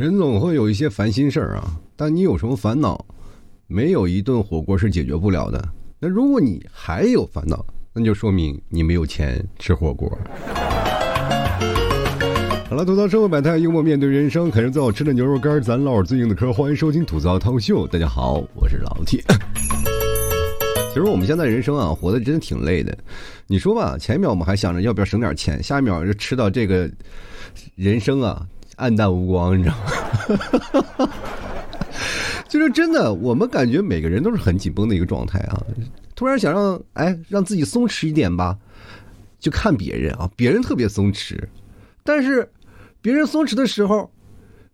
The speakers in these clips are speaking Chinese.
人总会有一些烦心事儿啊，但你有什么烦恼，没有一顿火锅是解决不了的。那如果你还有烦恼，那就说明你没有钱吃火锅。好了，吐槽生活百态，幽默面对人生，啃着最好吃的牛肉干，咱唠最硬的嗑。欢迎收听吐槽涛秀，大家好，我是老铁。其实我们现在人生啊，活的真的挺累的。你说吧，前一秒我们还想着要不要省点钱，下一秒就吃到这个人生啊，暗淡无光，你知道吗？就是真的，我们感觉每个人都是很紧绷的一个状态啊。突然想让哎让自己松弛一点吧，就看别人啊，别人特别松弛，但是别人松弛的时候，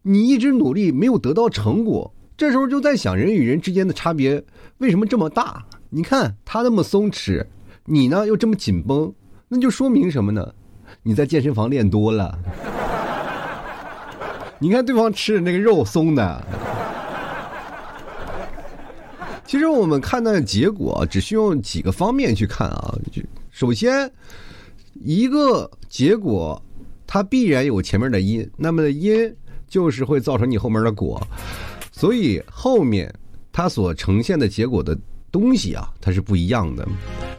你一直努力没有得到成果，这时候就在想人与人之间的差别为什么这么大？你看他那么松弛，你呢又这么紧绷，那就说明什么呢？你在健身房练多了。你看对方吃的那个肉松的。其实我们看到的结果只需要几个方面去看啊。就首先，一个结果它必然有前面的因，那么的因就是会造成你后面的果，所以后面它所呈现的结果的东西啊，它是不一样的。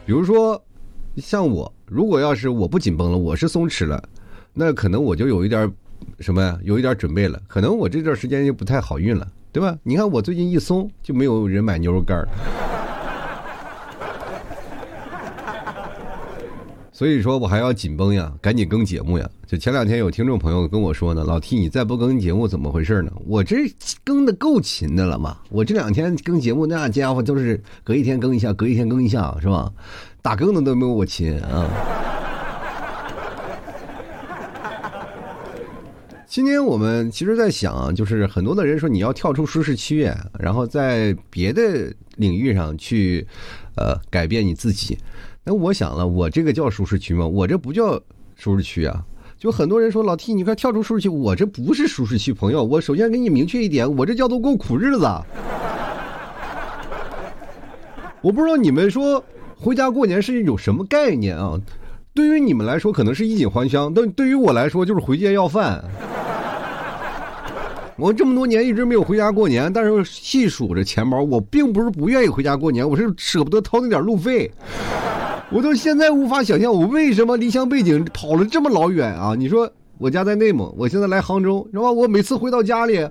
比如说，像我，如果要是我不紧绷了，我是松弛了，那可能我就有一点什么呀，有一点准备了，可能我这段时间就不太好运了。对吧？你看我最近一松，就没有人买牛肉干儿。所以说我还要紧绷呀，赶紧更节目呀！就前两天有听众朋友跟我说呢，老 T 你再不更节目怎么回事呢？我这更的够勤的了嘛！我这两天更节目那家伙都是隔一天更一下，隔一天更一下，是吧？打更的都没有我勤啊！今天我们其实，在想，就是很多的人说你要跳出舒适区，然后在别的领域上去，呃，改变你自己。那我想了，我这个叫舒适区吗？我这不叫舒适区啊！就很多人说老 T，你快跳出舒适区，我这不是舒适区，朋友。我首先给你明确一点，我这叫做过苦日子。我不知道你们说回家过年是一种什么概念啊？对于你们来说，可能是衣锦还乡，但对于我来说，就是回家要饭。我这么多年一直没有回家过年，但是细数着钱包，我并不是不愿意回家过年，我是舍不得掏那点路费。我到现在无法想象，我为什么离乡背井跑了这么老远啊？你说我家在内蒙，我现在来杭州，是吧？我每次回到家里，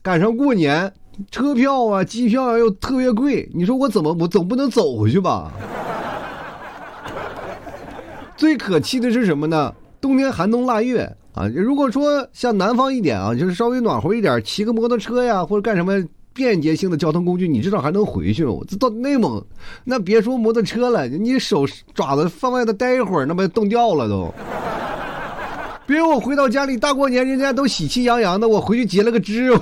赶上过年，车票啊、机票啊又特别贵，你说我怎么，我总不能走回去吧？最可气的是什么呢？冬天寒冬腊月。啊，如果说像南方一点啊，就是稍微暖和一点，骑个摩托车呀，或者干什么便捷性的交通工具，你至少还能回去。我这到内蒙，那别说摩托车了，你手爪子放外头待一会儿，那不冻掉了都。别我回到家里大过年，人家都喜气洋洋的，我回去结了个枝，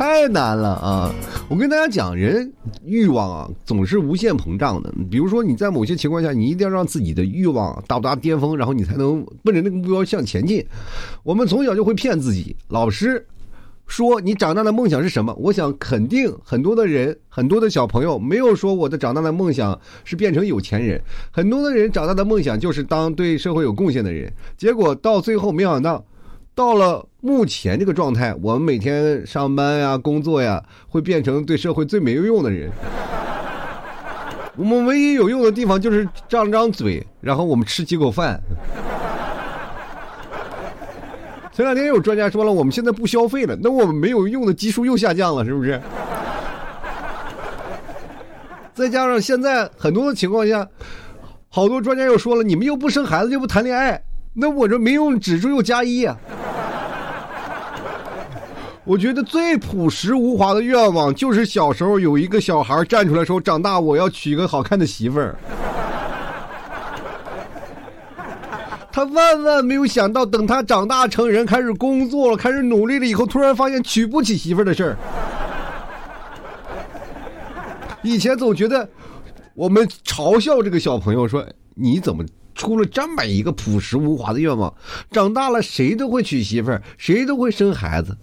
太难了啊！我跟大家讲，人欲望啊总是无限膨胀的。比如说你在某些情况下，你一定要让自己的欲望达不达巅峰，然后你才能奔着那个目标向前进。我们从小就会骗自己，老师说你长大的梦想是什么？我想肯定很多的人，很多的小朋友没有说我的长大的梦想是变成有钱人。很多的人长大的梦想就是当对社会有贡献的人。结果到最后没想到。到了目前这个状态，我们每天上班呀、工作呀，会变成对社会最没有用的人。我们唯一有用的地方就是张张嘴，然后我们吃几口饭。前两天有专家说了，我们现在不消费了，那我们没有用的基数又下降了，是不是？再加上现在很多的情况下，好多专家又说了，你们又不生孩子，又不谈恋爱，那我这没用指数又加一啊。我觉得最朴实无华的愿望，就是小时候有一个小孩站出来说：“长大我要娶一个好看的媳妇儿。”他万万没有想到，等他长大成人，开始工作了，开始努力了以后，突然发现娶不起媳妇儿的事儿。以前总觉得，我们嘲笑这个小朋友说：“你怎么出了这么一个朴实无华的愿望？长大了谁都会娶媳妇儿，谁都会生孩子。”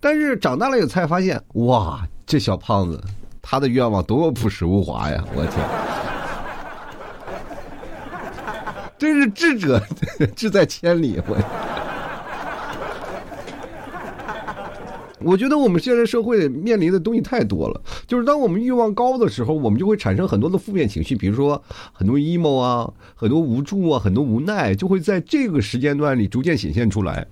但是长大了以后才发现，哇，这小胖子他的愿望多么朴实无华呀！我天，真是智者 志在千里。我我觉得我们现在社会面临的东西太多了，就是当我们欲望高的时候，我们就会产生很多的负面情绪，比如说很多 emo 啊，很多无助啊，很多无奈，就会在这个时间段里逐渐显现出来。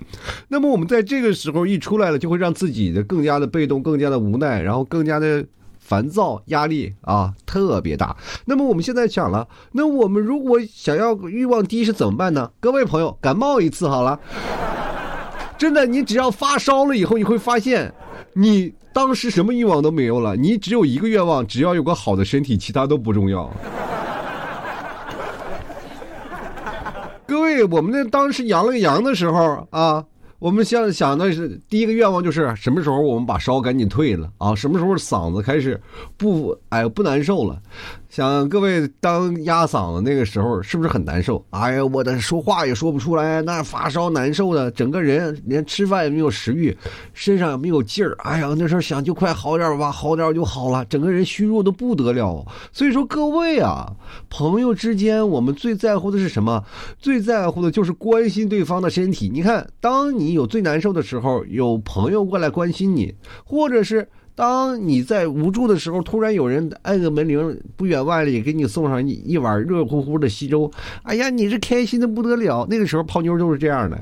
那么我们在这个时候一出来了，就会让自己的更加的被动，更加的无奈，然后更加的烦躁，压力啊特别大。那么我们现在想了，那我们如果想要欲望低是怎么办呢？各位朋友，感冒一次好了。真的，你只要发烧了以后，你会发现，你当时什么欲望都没有了，你只有一个愿望，只要有个好的身体，其他都不重要。各位，我们那当时阳了个阳的时候啊，我们想想的是第一个愿望就是什么时候我们把烧赶紧退了啊，什么时候嗓子开始不哎不难受了。想各位当压嗓子那个时候是不是很难受？哎呀，我的说话也说不出来，那发烧难受的，整个人连吃饭也没有食欲，身上也没有劲儿。哎呀，那时候想就快好点吧，好点就好了，整个人虚弱的不得了。所以说各位啊，朋友之间我们最在乎的是什么？最在乎的就是关心对方的身体。你看，当你有最难受的时候，有朋友过来关心你，或者是。当你在无助的时候，突然有人按个门铃，不远万里给你送上一一碗热乎乎的稀粥，哎呀，你是开心的不得了。那个时候泡妞都是这样的。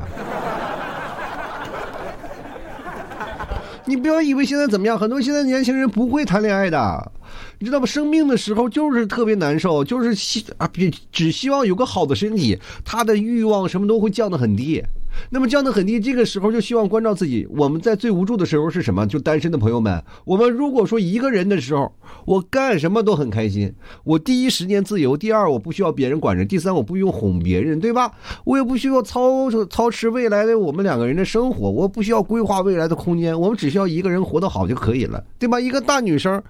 你不要以为现在怎么样，很多现在年轻人不会谈恋爱的，你知道吗？生病的时候就是特别难受，就是希啊，只希望有个好的身体，他的欲望什么都会降得很低。那么降得很低，这个时候就希望关照自己。我们在最无助的时候是什么？就单身的朋友们，我们如果说一个人的时候，我干什么都很开心。我第一时间自由，第二我不需要别人管着，第三我不用哄别人，对吧？我也不需要操操持未来的我们两个人的生活，我不需要规划未来的空间，我们只需要一个人活得好就可以了，对吧？一个大女生，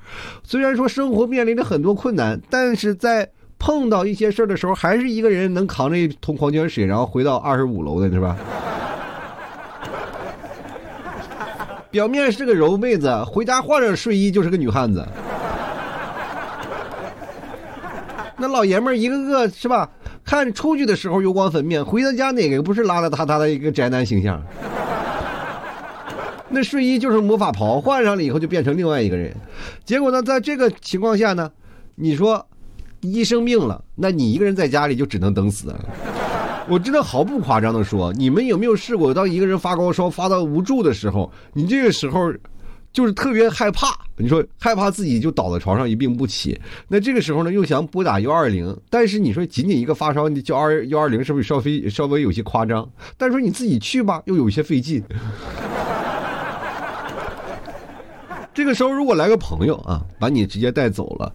虽然说生活面临着很多困难，但是在。碰到一些事儿的时候，还是一个人能扛着一桶矿泉水，然后回到二十五楼的是吧？表面是个柔妹子，回家换上睡衣就是个女汉子。那老爷们儿一个个是吧？看出去的时候油光粉面，回到家哪个不是邋邋遢遢的一个宅男形象？那睡衣就是魔法袍，换上了以后就变成另外一个人。结果呢，在这个情况下呢，你说？一生病了，那你一个人在家里就只能等死。我真的毫不夸张的说，你们有没有试过，当一个人发高烧发到无助的时候，你这个时候就是特别害怕，你说害怕自己就倒在床上一病不起。那这个时候呢，又想拨打幺二零，但是你说仅仅一个发烧，你叫二幺二零是不是稍微稍微有些夸张？但是说你自己去吧，又有些费劲。这个时候如果来个朋友啊，把你直接带走了。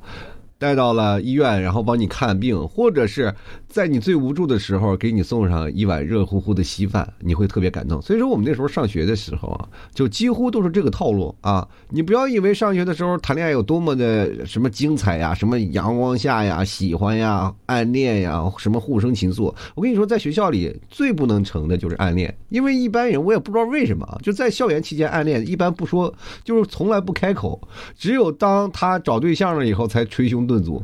带到了医院，然后帮你看病，或者是在你最无助的时候给你送上一碗热乎乎的稀饭，你会特别感动。所以说，我们那时候上学的时候啊，就几乎都是这个套路啊。你不要以为上学的时候谈恋爱有多么的什么精彩呀，什么阳光下呀、喜欢呀、暗恋呀、什么互生情愫。我跟你说，在学校里最不能成的就是暗恋，因为一般人我也不知道为什么，就在校园期间暗恋，一般不说，就是从来不开口，只有当他找对象了以后才捶胸。顿足，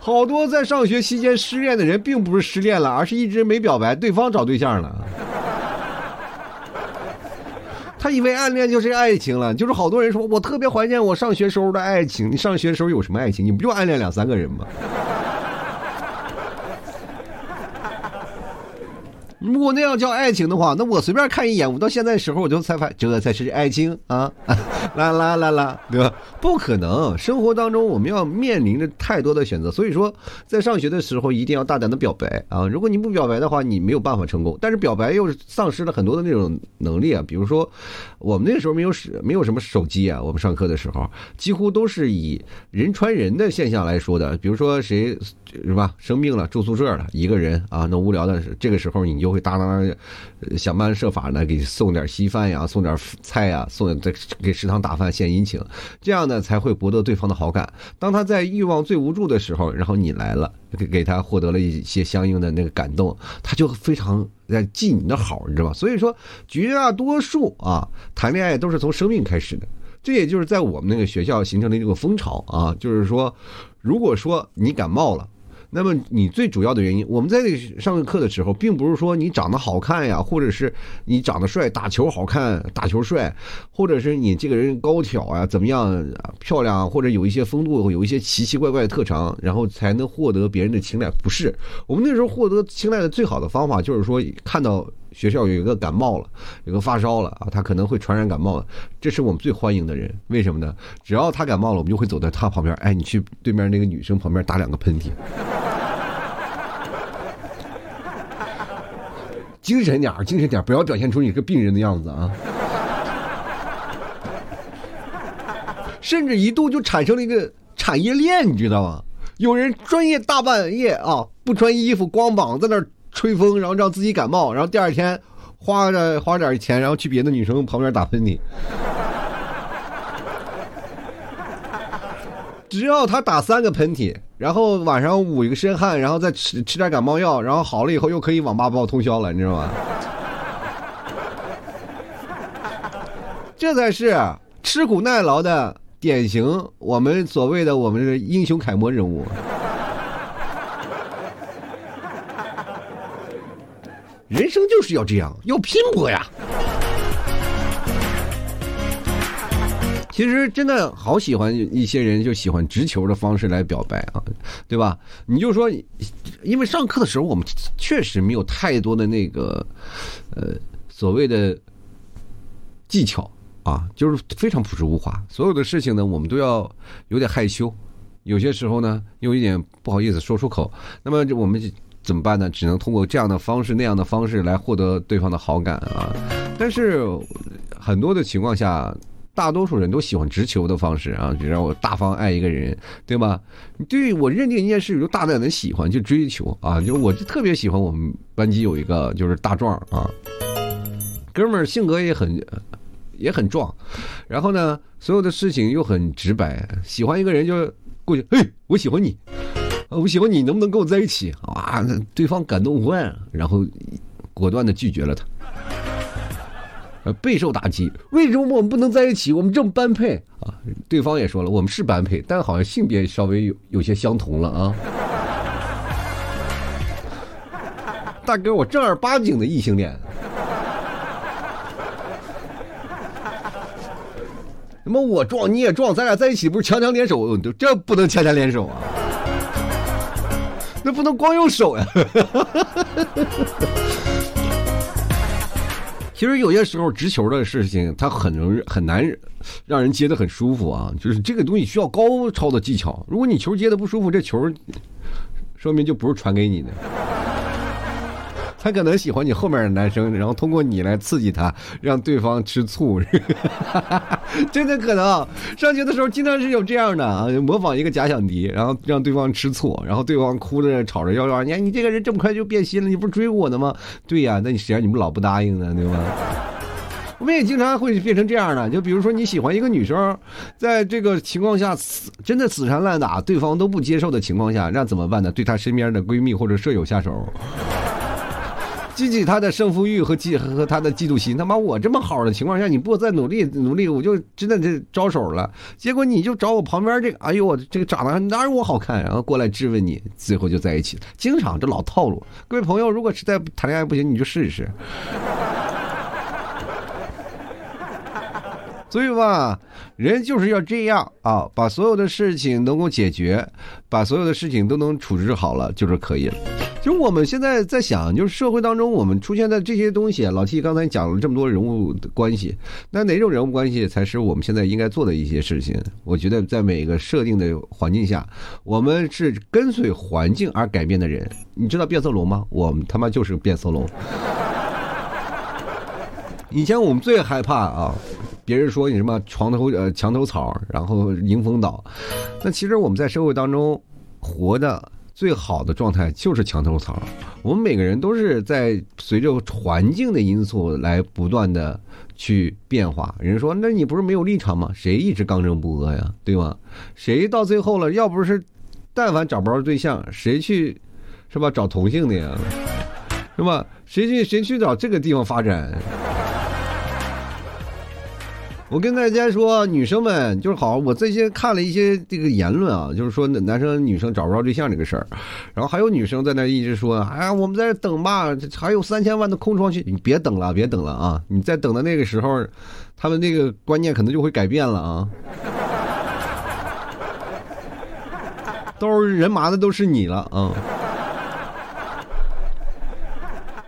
好多在上学期间失恋的人，并不是失恋了，而是一直没表白，对方找对象了。他以为暗恋就是爱情了，就是好多人说我特别怀念我上学时候的爱情。你上学的时候有什么爱情？你不就暗恋两三个人吗？如果那样叫爱情的话，那我随便看一眼，我到现在时候我就才发，这才是爱情啊！啦啦啦啦，对吧？不可能，生活当中我们要面临着太多的选择，所以说在上学的时候一定要大胆的表白啊！如果你不表白的话，你没有办法成功。但是表白又丧失了很多的那种能力啊，比如说我们那个时候没有使没有什么手机啊，我们上课的时候几乎都是以人传人的现象来说的，比如说谁是吧生病了住宿舍了一个人啊，那无聊的这个时候你就。就会当当想办设法呢，给送点稀饭呀，送点菜呀，送在给食堂打饭献殷勤，这样呢才会博得对方的好感。当他在欲望最无助的时候，然后你来了，给给他获得了一些相应的那个感动，他就非常在记你的好，你知道吧？所以说，绝大多数啊，谈恋爱都是从生命开始的。这也就是在我们那个学校形成的这个风潮啊，就是说，如果说你感冒了。那么你最主要的原因，我们在上课的时候，并不是说你长得好看呀，或者是你长得帅，打球好看，打球帅，或者是你这个人高挑啊，怎么样漂亮，或者有一些风度，有一些奇奇怪怪的特长，然后才能获得别人的青睐。不是，我们那时候获得青睐的最好的方法，就是说看到学校有一个感冒了，有个发烧了啊，他可能会传染感冒，这是我们最欢迎的人。为什么呢？只要他感冒了，我们就会走在他旁边，哎，你去对面那个女生旁边打两个喷嚏。精神点精神点不要表现出你是个病人的样子啊！甚至一度就产生了一个产业链，你知道吗？有人专业大半夜啊，不穿衣服，光膀在那吹风，然后让自己感冒，然后第二天花着花点钱，然后去别的女生旁边打喷嚏。只要他打三个喷嚏，然后晚上捂一个身汗，然后再吃吃点感冒药，然后好了以后又可以网吧报通宵了，你知道吗？这才是吃苦耐劳的典型，我们所谓的我们的英雄楷模人物。人生就是要这样，要拼搏呀！其实真的好喜欢一些人，就喜欢直球的方式来表白啊，对吧？你就说，因为上课的时候我们确实没有太多的那个，呃，所谓的技巧啊，就是非常朴实无华。所有的事情呢，我们都要有点害羞，有些时候呢，又一点不好意思说出口。那么我们怎么办呢？只能通过这样的方式、那样的方式来获得对方的好感啊。但是很多的情况下。大多数人都喜欢直球的方式啊，就让我大方爱一个人，对吧？对我认定一件事，就大胆的喜欢，就追求啊。就我就特别喜欢我们班级有一个就是大壮啊，哥们儿性格也很也很壮，然后呢，所有的事情又很直白。喜欢一个人就过去，嘿，我喜欢你，我喜欢你，能不能跟我在一起？啊，对方感动无万，然后果断的拒绝了他。备受打击，为什么我们不能在一起？我们这么般配啊！对方也说了，我们是般配，但好像性别稍微有有些相同了啊。大哥，我正儿八经的异性恋。那么我壮你也壮，咱俩在一起不是强强联手？这不能强强联手啊！这不能光用手呀！其实有些时候直球的事情，它很容易很难让人接的很舒服啊。就是这个东西需要高超的技巧。如果你球接的不舒服，这球说明就不是传给你的。他可能喜欢你后面的男生，然后通过你来刺激他，让对方吃醋。真的可能上学的时候经常是有这样的啊，模仿一个假想敌，然后让对方吃醋，然后对方哭着吵着要要你，你这个人这么快就变心了，你不是追我呢吗？对呀，那你谁让你们老不答应呢？对吧？我们也经常会变成这样的，就比如说你喜欢一个女生，在这个情况下死真的死缠烂打，对方都不接受的情况下，那怎么办呢？对她身边的闺蜜或者舍友下手。激起他的胜负欲和嫉和他的嫉妒心。他妈，我这么好的情况下，你不再努力努力，我就真的是招手了。结果你就找我旁边这个，哎呦，我这个长得哪有我好看？然后过来质问你，最后就在一起。经常这老套路。各位朋友，如果实在谈恋爱不行，你就试一试。所以吧，人就是要这样啊，把所有的事情能够解决，把所有的事情都能处置好了，就是可以了。就我们现在在想，就是社会当中我们出现的这些东西，老 T 刚才讲了这么多人物的关系，那哪种人物关系才是我们现在应该做的一些事情？我觉得在每个设定的环境下，我们是跟随环境而改变的人。你知道变色龙吗？我们他妈就是变色龙。以前我们最害怕啊，别人说你什么床头呃墙头草，然后迎风倒。那其实我们在社会当中活的。最好的状态就是墙头草。我们每个人都是在随着环境的因素来不断的去变化。人说，那你不是没有立场吗？谁一直刚正不阿呀？对吗？谁到最后了，要不是，但凡找不着对象，谁去，是吧？找同性的呀，是吧？谁去谁去找这个地方发展？我跟大家说，女生们就是好，我最近看了一些这个言论啊，就是说男生女生找不着对象这个事儿，然后还有女生在那一直说，哎呀，我们在这等吧，还有三千万的空窗期，你别等了，别等了啊！你在等的那个时候，他们那个观念可能就会改变了啊。都是人麻的都是你了啊！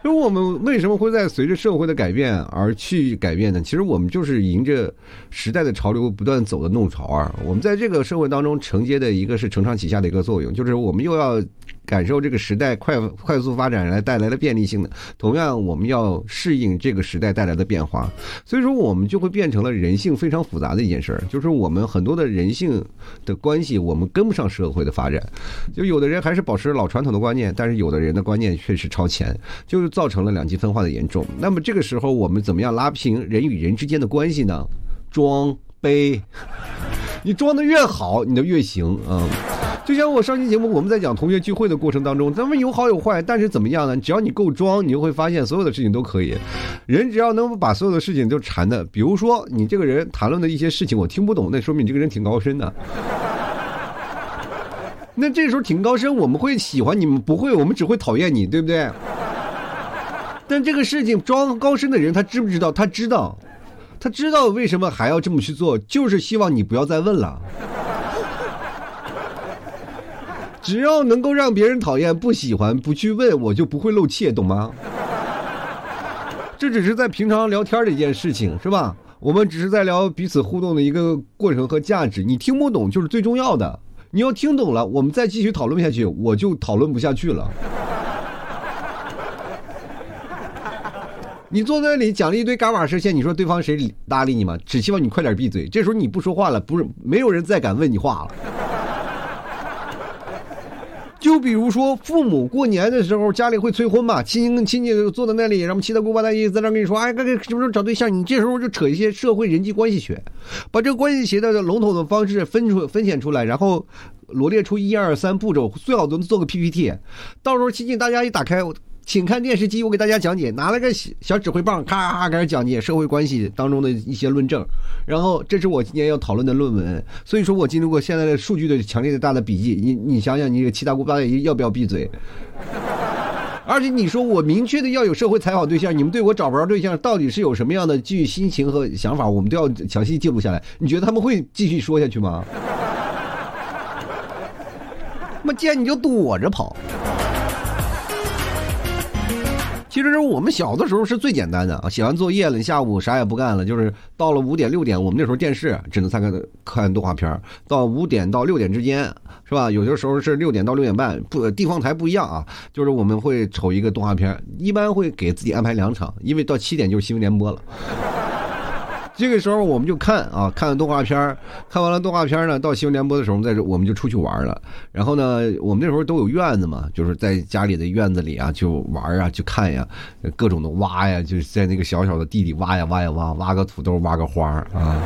为我们为什么会在随着社会的改变而去改变呢？其实我们就是迎着时代的潮流不断走的弄潮儿。我们在这个社会当中承接的一个是承上启下的一个作用，就是我们又要。感受这个时代快快速发展来带来的便利性的，同样我们要适应这个时代带来的变化，所以说我们就会变成了人性非常复杂的一件事儿，就是我们很多的人性的关系，我们跟不上社会的发展，就有的人还是保持老传统的观念，但是有的人的观念确实超前，就是造成了两极分化的严重。那么这个时候我们怎么样拉平人与人之间的关系呢？装杯，你装的越好，你就越行啊。就像我上期节目，我们在讲同学聚会的过程当中，咱们有好有坏，但是怎么样呢？只要你够装，你就会发现所有的事情都可以。人只要能把所有的事情都缠的，比如说你这个人谈论的一些事情我听不懂，那说明你这个人挺高深的。那这时候挺高深，我们会喜欢你们，不会，我们只会讨厌你，对不对？但这个事情装高深的人，他知不知道？他知道，他知道为什么还要这么去做，就是希望你不要再问了。只要能够让别人讨厌、不喜欢、不去问，我就不会露怯，懂吗？这只是在平常聊天的一件事情，是吧？我们只是在聊彼此互动的一个过程和价值。你听不懂就是最重要的，你要听懂了，我们再继续讨论下去，我就讨论不下去了。你坐在那里讲了一堆嘎巴事线，你说对方谁搭理你吗？只希望你快点闭嘴。这时候你不说话了，不是没有人再敢问你话了。就比如说，父母过年的时候家里会催婚嘛，亲戚亲戚坐在那里，然后七大姑八大姨在那跟你说，哎，该该什么时候找对象？你这时候就扯一些社会人际关系学，把这个关系学的笼统的方式分出分显出来，然后罗列出一二三步骤，最好能做个 PPT，到时候亲戚大家一打开。请看电视机，我给大家讲解，拿了个小指挥棒，咔咔开始讲解社会关系当中的一些论证。然后，这是我今年要讨论的论文。所以说我经历过现在的数据的强烈的大的笔记。你你想想，你七大姑八大姨要不要闭嘴？而且你说我明确的要有社会采访对象，你们对我找不着对象，到底是有什么样的具心情和想法？我们都要详细记录下来。你觉得他们会继续说下去吗？那么见你就躲着跑。其实我们小的时候是最简单的啊，写完作业了，你下午啥也不干了，就是到了五点六点，我们那时候电视只能看看看动画片到五点到六点之间，是吧？有的时候是六点到六点半，不地方台不一样啊，就是我们会瞅一个动画片一般会给自己安排两场，因为到七点就是新闻联播了。这个时候我们就看啊，看动画片看完了动画片呢，到新闻联播的时候，在这我们就出去玩了。然后呢，我们那时候都有院子嘛，就是在家里的院子里啊，就玩啊，就看呀，各种的挖呀，就是在那个小小的地里挖呀挖呀挖，挖个土豆，挖个花啊。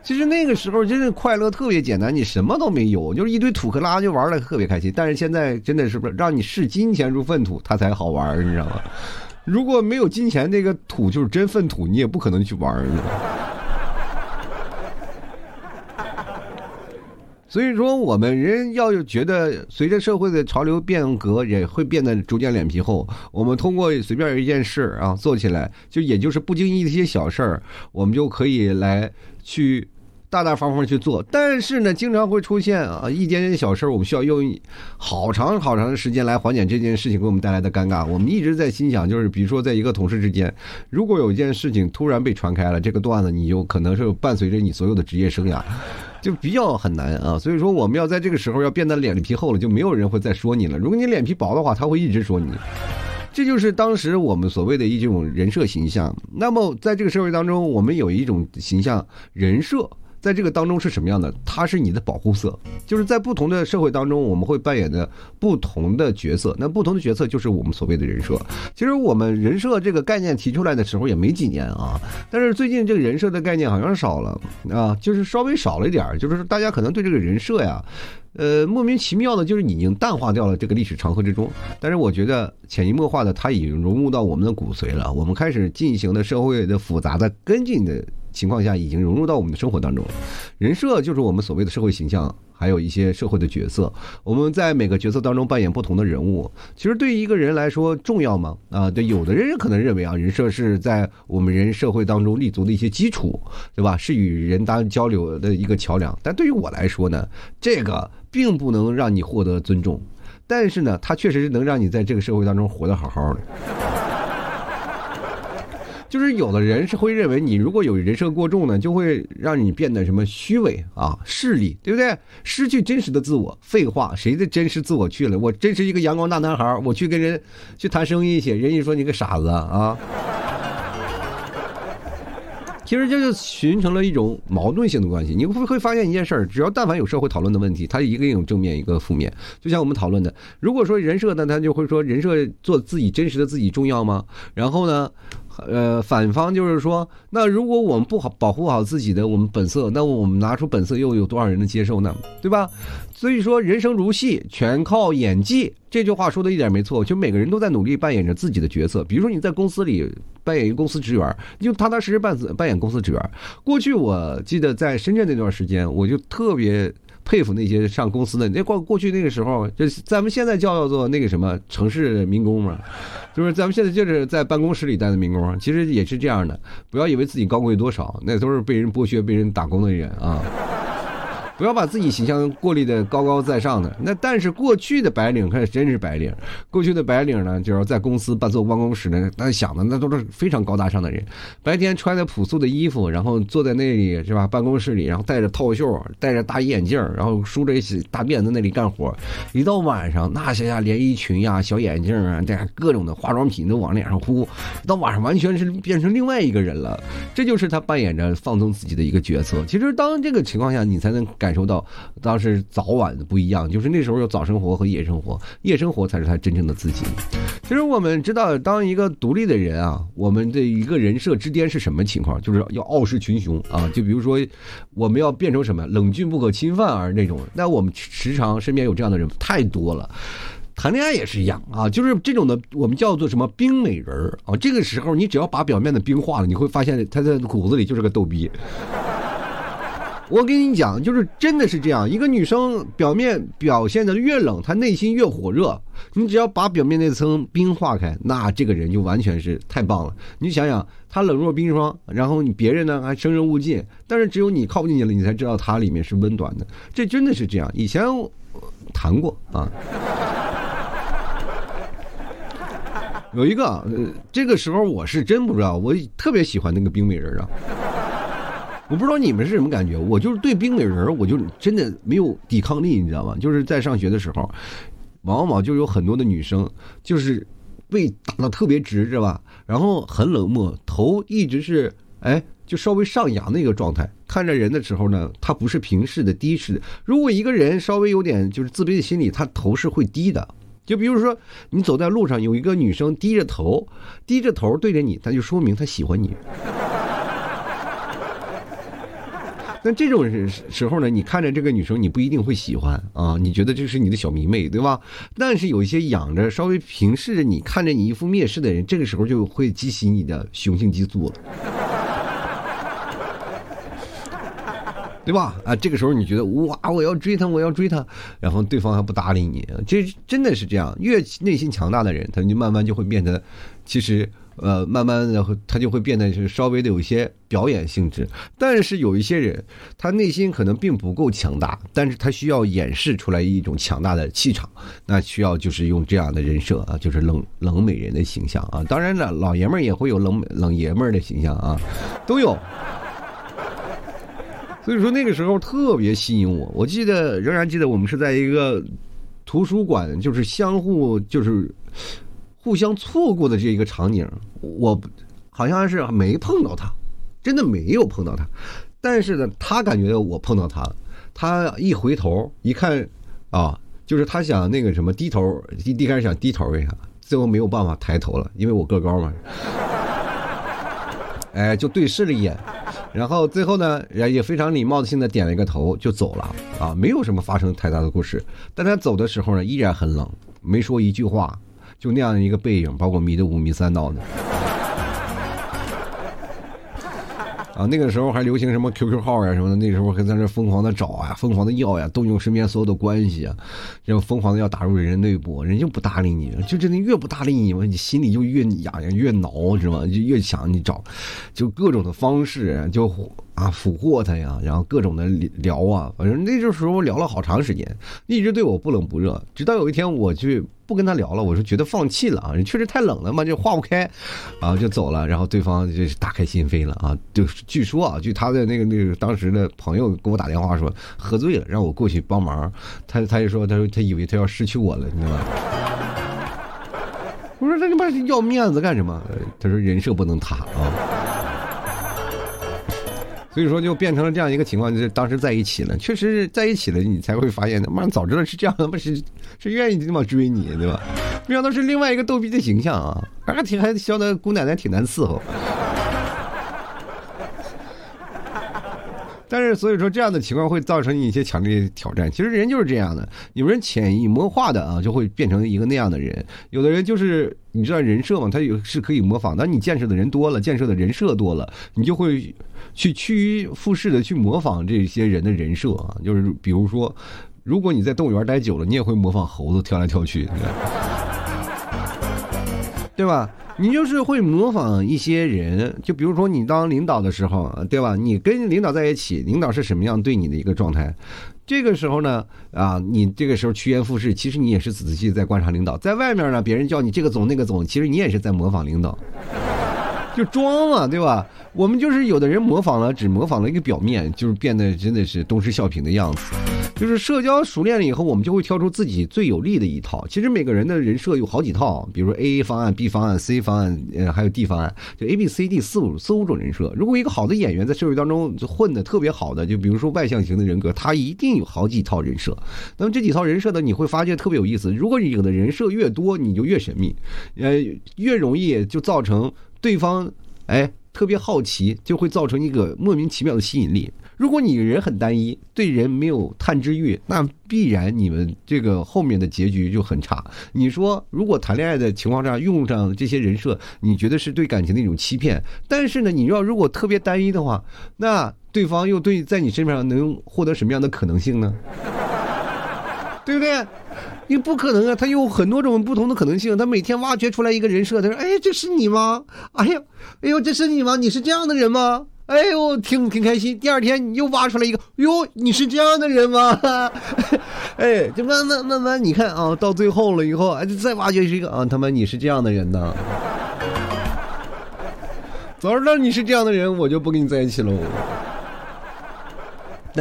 其实那个时候真的快乐特别简单，你什么都没有，就是一堆土克拉就玩的特别开心。但是现在真的是不是让你视金钱如粪土，它才好玩，你知道吗？如果没有金钱，那个土就是真粪土，你也不可能去玩儿。所以说，我们人要觉得随着社会的潮流变革，也会变得逐渐脸皮厚。我们通过随便一件事啊做起来，就也就是不经意的一些小事儿，我们就可以来去。大大方方去做，但是呢，经常会出现啊一点点小事儿我们需要用好长好长的时间来缓解这件事情给我们带来的尴尬。我们一直在心想，就是比如说，在一个同事之间，如果有一件事情突然被传开了，这个段子你就可能是伴随着你所有的职业生涯，就比较很难啊。所以说，我们要在这个时候要变得脸皮厚了，就没有人会再说你了。如果你脸皮薄的话，他会一直说你。这就是当时我们所谓的一种人设形象。那么，在这个社会当中，我们有一种形象人设。在这个当中是什么样的？它是你的保护色，就是在不同的社会当中，我们会扮演的不同的角色。那不同的角色就是我们所谓的人设。其实我们人设这个概念提出来的时候也没几年啊，但是最近这个人设的概念好像少了啊，就是稍微少了一点就是大家可能对这个人设呀。呃，莫名其妙的，就是已经淡化掉了这个历史长河之中。但是我觉得潜移默化的，它已经融入到我们的骨髓了。我们开始进行的社会的复杂的跟进的情况下，已经融入到我们的生活当中了。人设就是我们所谓的社会形象。还有一些社会的角色，我们在每个角色当中扮演不同的人物。其实对于一个人来说重要吗？啊，对，有的人可能认为啊，人设是在我们人社会当中立足的一些基础，对吧？是与人当交流的一个桥梁。但对于我来说呢，这个并不能让你获得尊重，但是呢，它确实是能让你在这个社会当中活得好好的。就是有的人是会认为你如果有人设过重呢，就会让你变得什么虚伪啊、势利，对不对？失去真实的自我。废话，谁的真实自我去了？我真是一个阳光大男孩，我去跟人去谈生意去，人家说你个傻子啊。其实这就形成了一种矛盾性的关系。你会会发现一件事儿，只要但凡有社会讨论的问题，它一个有正面，一个负面。就像我们讨论的，如果说人设呢，他就会说人设做自己真实的自己重要吗？然后呢？呃，反方就是说，那如果我们不好保护好自己的我们本色，那我们拿出本色又有多少人能接受呢？对吧？所以说，人生如戏，全靠演技。这句话说的一点没错，就每个人都在努力扮演着自己的角色。比如说你在公司里扮演一个公司职员，你就踏踏实实扮扮演公司职员。过去我记得在深圳那段时间，我就特别。佩服那些上公司的，那过过去那个时候，就咱们现在叫做那个什么城市民工嘛，就是咱们现在就是在办公室里待的民工，其实也是这样的。不要以为自己高贵多少，那都是被人剥削、被人打工的人啊。不要把自己形象过滤的高高在上的那，但是过去的白领可真是白领。过去的白领呢，就是在公司办坐办公室呢，那想的那都是非常高大上的人。白天穿着朴素的衣服，然后坐在那里是吧？办公室里，然后戴着套袖，戴着大眼镜，然后梳着一起大辫子那里干活。一到晚上，那些呀连衣裙呀、小眼镜啊，这各种的化妆品都往脸上呼。到晚上完全是变成另外一个人了。这就是他扮演着放纵自己的一个角色。其实当这个情况下，你才能感。感受到当时早晚的不一样，就是那时候有早生活和夜生活，夜生活才是他真正的自己。其实我们知道，当一个独立的人啊，我们的一个人设之巅是什么情况？就是要傲视群雄啊！就比如说，我们要变成什么冷峻不可侵犯啊那种。那我们时常身边有这样的人太多了，谈恋爱也是一样啊，就是这种的，我们叫做什么冰美人啊。这个时候，你只要把表面的冰化了，你会发现他在骨子里就是个逗逼。我跟你讲，就是真的是这样。一个女生表面表现的越冷，她内心越火热。你只要把表面那层冰化开，那这个人就完全是太棒了。你想想，她冷若冰霜，然后你别人呢还生人勿近，但是只有你靠近去了，你才知道她里面是温暖的。这真的是这样。以前谈过啊，有一个，呃，这个时候我是真不知道，我特别喜欢那个冰美人啊。我不知道你们是什么感觉，我就是对冰美人我就真的没有抵抗力，你知道吗？就是在上学的时候，往往就有很多的女生，就是被打的特别直，是吧？然后很冷漠，头一直是哎，就稍微上扬的一个状态。看着人的时候呢，她不是平视的、低视的。如果一个人稍微有点就是自卑的心理，他头是会低的。就比如说，你走在路上，有一个女生低着头，低着头对着你，那就说明她喜欢你。那这种时候呢，你看着这个女生，你不一定会喜欢啊，你觉得这是你的小迷妹，对吧？但是有一些养着稍微平视着你，看着你一副蔑视的人，这个时候就会激起你的雄性激素了，对吧？啊，这个时候你觉得哇，我要追她，我要追她，然后对方还不搭理你，这真的是这样。越内心强大的人，他就慢慢就会变得，其实。呃，慢慢的，他就会变得是稍微的有一些表演性质。但是有一些人，他内心可能并不够强大，但是他需要演示出来一种强大的气场。那需要就是用这样的人设啊，就是冷冷美人的形象啊。当然了，老爷们儿也会有冷冷爷们儿的形象啊，都有。所以说那个时候特别吸引我。我记得仍然记得，我们是在一个图书馆，就是相互就是。互相错过的这一个场景，我好像是没碰到他，真的没有碰到他。但是呢，他感觉我碰到他了，他一回头一看，啊，就是他想那个什么低头，一一开始想低头一下，最后没有办法抬头了，因为我个高嘛。哎，就对视了一眼，然后最后呢，也非常礼貌性的点了一个头就走了啊，没有什么发生太大的故事。但他走的时候呢，依然很冷，没说一句话，就那样一个背影，把我迷得五迷三道的。啊，那个时候还流行什么 QQ 号呀什么的，那时候还在那疯狂的找啊，疯狂的要呀，动用身边所有的关系啊，然后疯狂的要打入人内部，人就不搭理你，就真的越不搭理你嘛，你心里就越痒痒越挠，知道吗？就越想你找，就各种的方式就。啊，俘获他呀，然后各种的聊啊，反正那这时候聊了好长时间，一直对我不冷不热，直到有一天我去不跟他聊了，我是觉得放弃了啊，确实太冷了嘛，就化不开，啊就走了，然后对方就是打开心扉了啊，就据说啊，据他的那个那个当时的朋友给我打电话说喝醉了，让我过去帮忙，他他就说他说他以为他要失去我了，你知道吗？我说这他妈要面子干什么？他说人设不能塌啊。所以说，就变成了这样一个情况，就是当时在一起了，确实是在一起了，你才会发现，他妈早知道是这样，不是是愿意这么追你，对吧？没想到是另外一个逗逼的形象啊，而且还笑得姑奶奶挺难伺候。但是，所以说这样的情况会造成你一些强烈的挑战。其实人就是这样的，有人潜移默化的啊，就会变成一个那样的人。有的人就是你知道人设嘛，他有是可以模仿。当你见识的人多了，见识的人设多了，你就会去趋于复式的去模仿这些人的人设啊。就是比如说，如果你在动物园待久了，你也会模仿猴子跳来跳去，对吧？你就是会模仿一些人，就比如说你当领导的时候，对吧？你跟领导在一起，领导是什么样对你的一个状态？这个时候呢，啊，你这个时候趋炎附势，其实你也是仔细在观察领导。在外面呢，别人叫你这个总那个总，其实你也是在模仿领导，就装嘛，对吧？我们就是有的人模仿了，只模仿了一个表面，就是变得真的是东施效颦的样子。就是社交熟练了以后，我们就会挑出自己最有利的一套。其实每个人的人设有好几套，比如 A 方案、B 方案、C 方案，呃，还有 D 方案，就 A、B、C、D 四五四五种人设。如果一个好的演员在社会当中混的特别好的，就比如说外向型的人格，他一定有好几套人设。那么这几套人设呢，你会发现特别有意思。如果你有的人设越多，你就越神秘，呃，越容易就造成对方哎特别好奇，就会造成一个莫名其妙的吸引力。如果你人很单一，对人没有探知欲，那必然你们这个后面的结局就很差。你说，如果谈恋爱的情况下用上这些人设，你觉得是对感情的一种欺骗？但是呢，你要如果特别单一的话，那对方又对在你身上能获得什么样的可能性呢？对不对？你不可能啊，他有很多种不同的可能性。他每天挖掘出来一个人设，他说：“哎，这是你吗？哎呀，哎呦，这是你吗？你是这样的人吗？”哎呦，挺挺开心。第二天你又挖出来一个，哟，你是这样的人吗？哎，就慢慢慢慢，你看啊，到最后了以后，哎，再挖掘是一个啊，他妈你是这样的人呢？早知道你是这样的人，我就不跟你在一起喽。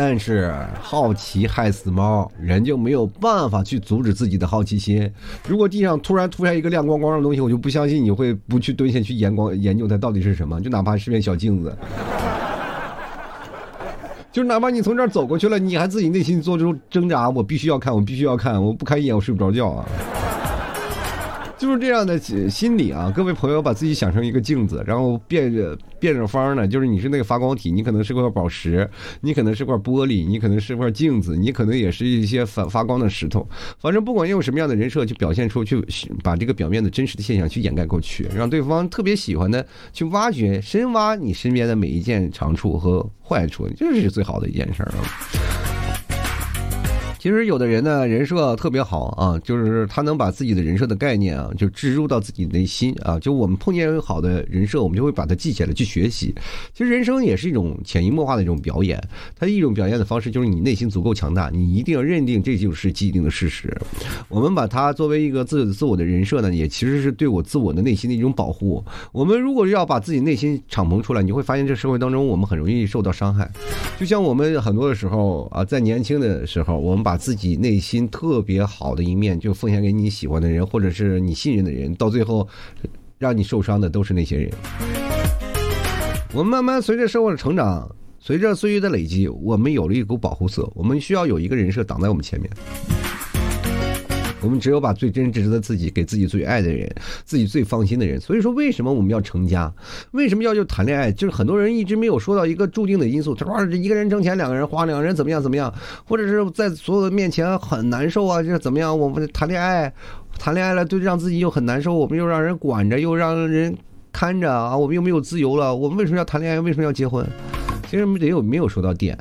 但是好奇害死猫，人就没有办法去阻止自己的好奇心。如果地上突然突然一个亮光光的东西，我就不相信你会不去蹲下去研光研究它到底是什么。就哪怕是面小镜子，就哪怕你从这儿走过去了，你还自己内心做出挣扎，我必须要看，我必须要看，我不看一眼我睡不着觉啊。就是这样的心理啊，各位朋友，把自己想成一个镜子，然后变着变着方呢，就是你是那个发光体，你可能是块宝石，你可能是块玻璃，你可能是块镜子，你可能也是一些发发光的石头。反正不管用什么样的人设去表现出去，把这个表面的真实的现象去掩盖过去，让对方特别喜欢的去挖掘、深挖你身边的每一件长处和坏处，这是最好的一件事儿啊。其实有的人呢，人设特别好啊，就是他能把自己的人设的概念啊，就植入到自己内心啊。就我们碰见好的人设，我们就会把它记起来去学习。其实人生也是一种潜移默化的一种表演，它一种表现的方式就是你内心足够强大，你一定要认定这就是既定的事实。我们把它作为一个自自我的人设呢，也其实是对我自我的内心的一种保护。我们如果要把自己内心敞篷出来，你会发现这社会当中我们很容易受到伤害。就像我们很多的时候啊，在年轻的时候，我们把把自己内心特别好的一面就奉献给你喜欢的人，或者是你信任的人，到最后让你受伤的都是那些人。我们慢慢随着生活的成长，随着岁月的累积，我们有了一股保护色，我们需要有一个人设挡在我们前面。我们只有把最真实的自己给自己最爱的人，自己最放心的人。所以说，为什么我们要成家？为什么要就谈恋爱？就是很多人一直没有说到一个注定的因素。他说，一个人挣钱，两个人花，两个人怎么样怎么样，或者是在所有的面前很难受啊，就是怎么样？我们谈恋爱，谈恋爱了，就，让自己又很难受，我们又让人管着，又让人看着啊，我们又没有自由了。我们为什么要谈恋爱？为什么要结婚？其实没有没有说到点。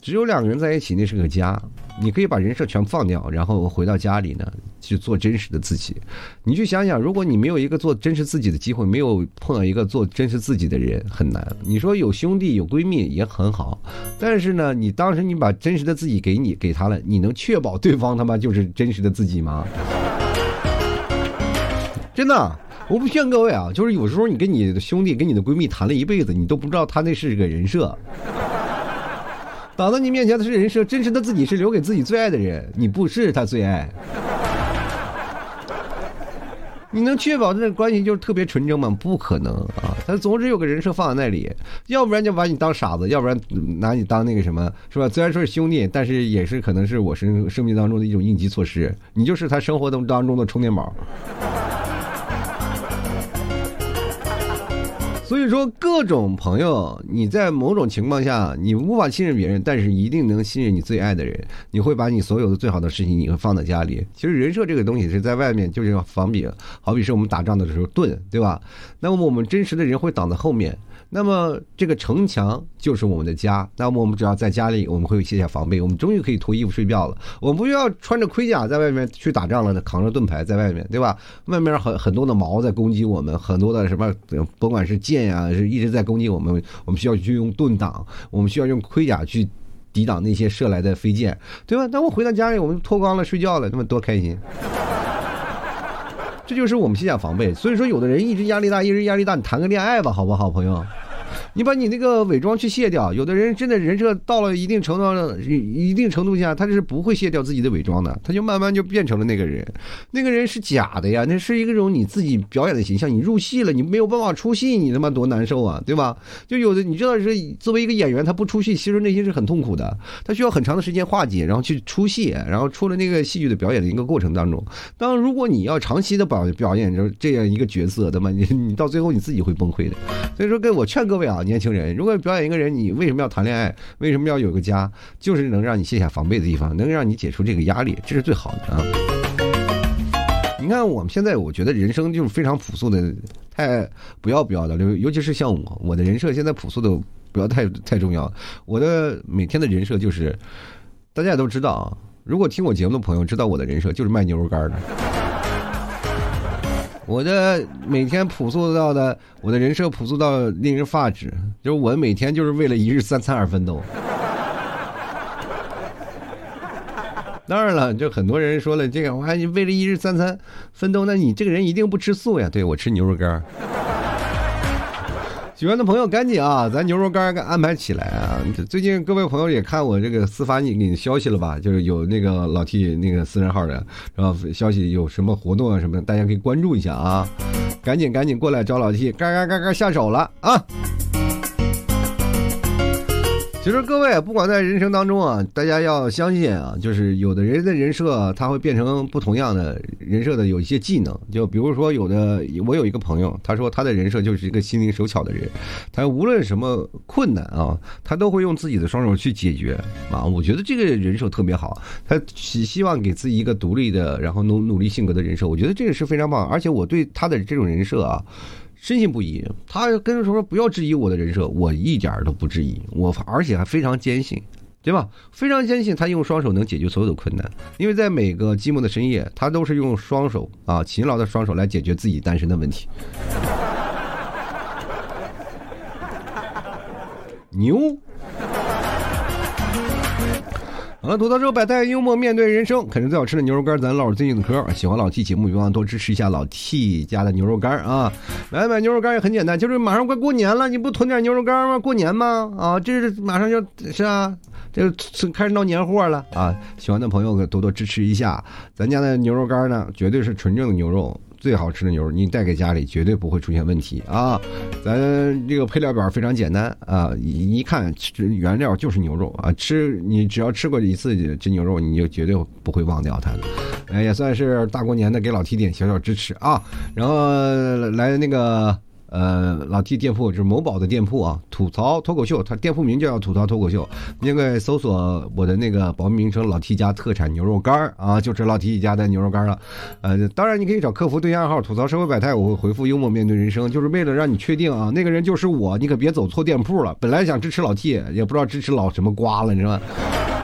只有两个人在一起，那是个家。你可以把人设全放掉，然后回到家里呢，去做真实的自己。你去想想，如果你没有一个做真实自己的机会，没有碰到一个做真实自己的人，很难。你说有兄弟有闺蜜也很好，但是呢，你当时你把真实的自己给你给他了，你能确保对方他妈就是真实的自己吗？真的，我不骗各位啊，就是有时候你跟你的兄弟、跟你的闺蜜谈了一辈子，你都不知道他那是个人设。挡在你面前的是人设，真实的自己是留给自己最爱的人，你不是他最爱。你能确保这关系就是特别纯真吗？不可能啊！他总之有个人设放在那里，要不然就把你当傻子，要不然拿你当那个什么，是吧？虽然说是兄弟，但是也是可能是我生生命当中的一种应急措施，你就是他生活当当中的充电宝。所以说，各种朋友，你在某种情况下，你无法信任别人，但是一定能信任你最爱的人。你会把你所有的最好的事情，你会放在家里。其实人设这个东西是在外面，就是要防比，好比是我们打仗的时候盾，对吧？那么我们真实的人会挡在后面。那么这个城墙就是我们的家。那么我们只要在家里，我们会卸下防备，我们终于可以脱衣服睡觉了。我们不需要穿着盔甲在外面去打仗了，扛着盾牌在外面，对吧？外面很很多的矛在攻击我们，很多的什么，甭管是剑呀，是一直在攻击我们。我们需要去用盾挡，我们需要用盔甲去抵挡那些射来的飞剑，对吧？当我回到家里，我们脱光了睡觉了，那么多开心！这就是我们卸下防备。所以说，有的人一直压力大，一直压力大，你谈个恋爱吧，好不好，朋友？你把你那个伪装去卸掉，有的人真的人设到了一定程度上，一定程度下，他是不会卸掉自己的伪装的，他就慢慢就变成了那个人，那个人是假的呀，那是一种你自己表演的形象，你入戏了，你没有办法出戏，你他妈多难受啊，对吧？就有的你知道是作为一个演员，他不出戏，其实内心是很痛苦的，他需要很长的时间化解，然后去出戏，然后出了那个戏剧的表演的一个过程当中，当如果你要长期的表表演着这样一个角色，对吗？你你到最后你自己会崩溃的，所以说跟我劝各位啊。年轻人，如果表演一个人，你为什么要谈恋爱？为什么要有个家？就是能让你卸下防备的地方，能让你解除这个压力，这是最好的啊！你看我们现在，我觉得人生就是非常朴素的，太不要不要的，尤尤其是像我，我的人设现在朴素的不要太太重要。我的每天的人设就是，大家也都知道啊。如果听我节目的朋友知道我的人设就是卖牛肉干的。我的每天朴素到的，我的人设朴素到令人发指，就是我每天就是为了一日三餐而奋斗。当然了，就很多人说了，这个我还为了一日三餐奋斗，那你这个人一定不吃素呀？对我吃牛肉干。喜欢的朋友赶紧啊，咱牛肉干给安排起来啊！最近各位朋友也看我这个私发你你的消息了吧？就是有那个老 T 那个私人号的，然后消息有什么活动啊什么的，大家可以关注一下啊！赶紧赶紧过来找老 T，嘎嘎嘎嘎下手了啊！其实各位，不管在人生当中啊，大家要相信啊，就是有的人的人设他会变成不同样的人设的，有一些技能。就比如说，有的我有一个朋友，他说他的人设就是一个心灵手巧的人，他无论什么困难啊，他都会用自己的双手去解决啊。我觉得这个人设特别好，他希希望给自己一个独立的，然后努努力性格的人设。我觉得这个是非常棒，而且我对他的这种人设啊。深信不疑，他跟着说不要质疑我的人设，我一点都不质疑，我而且还非常坚信，对吧？非常坚信他用双手能解决所有的困难，因为在每个寂寞的深夜，他都是用双手啊，勤劳的双手来解决自己单身的问题。牛。好了，吐槽之后百态幽默面对人生，啃着最好吃的牛肉干，咱唠最近的嗑。喜欢老 T 节目，别忘多支持一下老 T 家的牛肉干啊！买买牛肉干也很简单，就是马上快过年了，你不囤点牛肉干吗？过年吗？啊，这是马上就是啊，这开始闹年货了啊！喜欢的朋友可多多支持一下，咱家的牛肉干呢，绝对是纯正的牛肉。最好吃的牛肉，你带给家里绝对不会出现问题啊。咱这个配料表非常简单啊，一一看原料就是牛肉啊，吃你只要吃过一次这牛肉，你就绝对不会忘掉它的。哎，也算是大过年的给老提点小小支持啊。然后来那个。呃，老 T 店铺就是某宝的店铺啊，吐槽脱口秀，他店铺名就叫吐槽脱口秀。那个搜索我的那个保密名称“老 T 家特产牛肉干啊，就是老 T 家的牛肉干了。呃，当然你可以找客服对暗号吐槽社会百态，我会回复幽默面对人生，就是为了让你确定啊，那个人就是我，你可别走错店铺了。本来想支持老 T，也不知道支持老什么瓜了，你知道吧？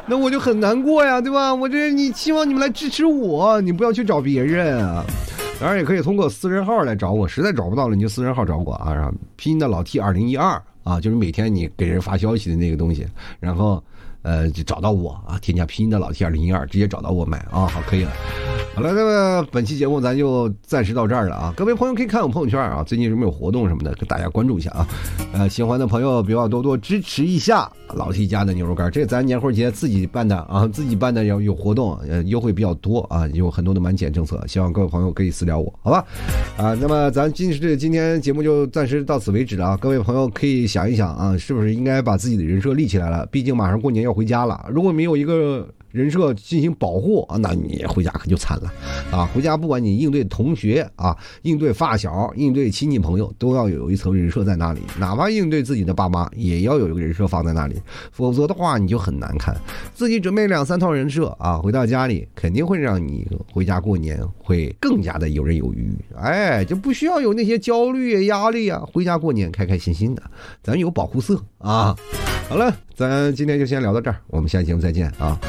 那我就很难过呀，对吧？我这你希望你们来支持我，你不要去找别人啊。当然也可以通过私人号来找我，实在找不到了你就私人号找我啊，然后拼音的老 T 二零一二啊，就是每天你给人发消息的那个东西，然后呃就找到我啊，添加拼音的老 T 二零一二，直接找到我买啊，好可以了。好了，那么本期节目咱就暂时到这儿了啊！各位朋友可以看我朋友圈啊，最近有没有活动什么的，跟大家关注一下啊。呃，喜欢的朋友别忘多多支持一下老 T 家的牛肉干，这咱年货节自己办的啊，自己办的要有活动，呃，优惠比较多啊，有很多的满减政策，希望各位朋友可以私聊我，好吧？啊，那么咱今这今天节目就暂时到此为止了啊！各位朋友可以想一想啊，是不是应该把自己的人设立起来了？毕竟马上过年要回家了，如果没有一个。人设进行保护啊，那你回家可就惨了，啊，回家不管你应对同学啊，应对发小，应对亲戚朋友，都要有一层人设在那里，哪怕应对自己的爸妈，也要有一个人设放在那里，否则的话你就很难看。自己准备两三套人设啊，回到家里肯定会让你回家过年会更加的游刃有余，哎，就不需要有那些焦虑压力啊，回家过年开开心心的，咱有保护色啊。好了，咱今天就先聊到这儿，我们下期节目再见啊。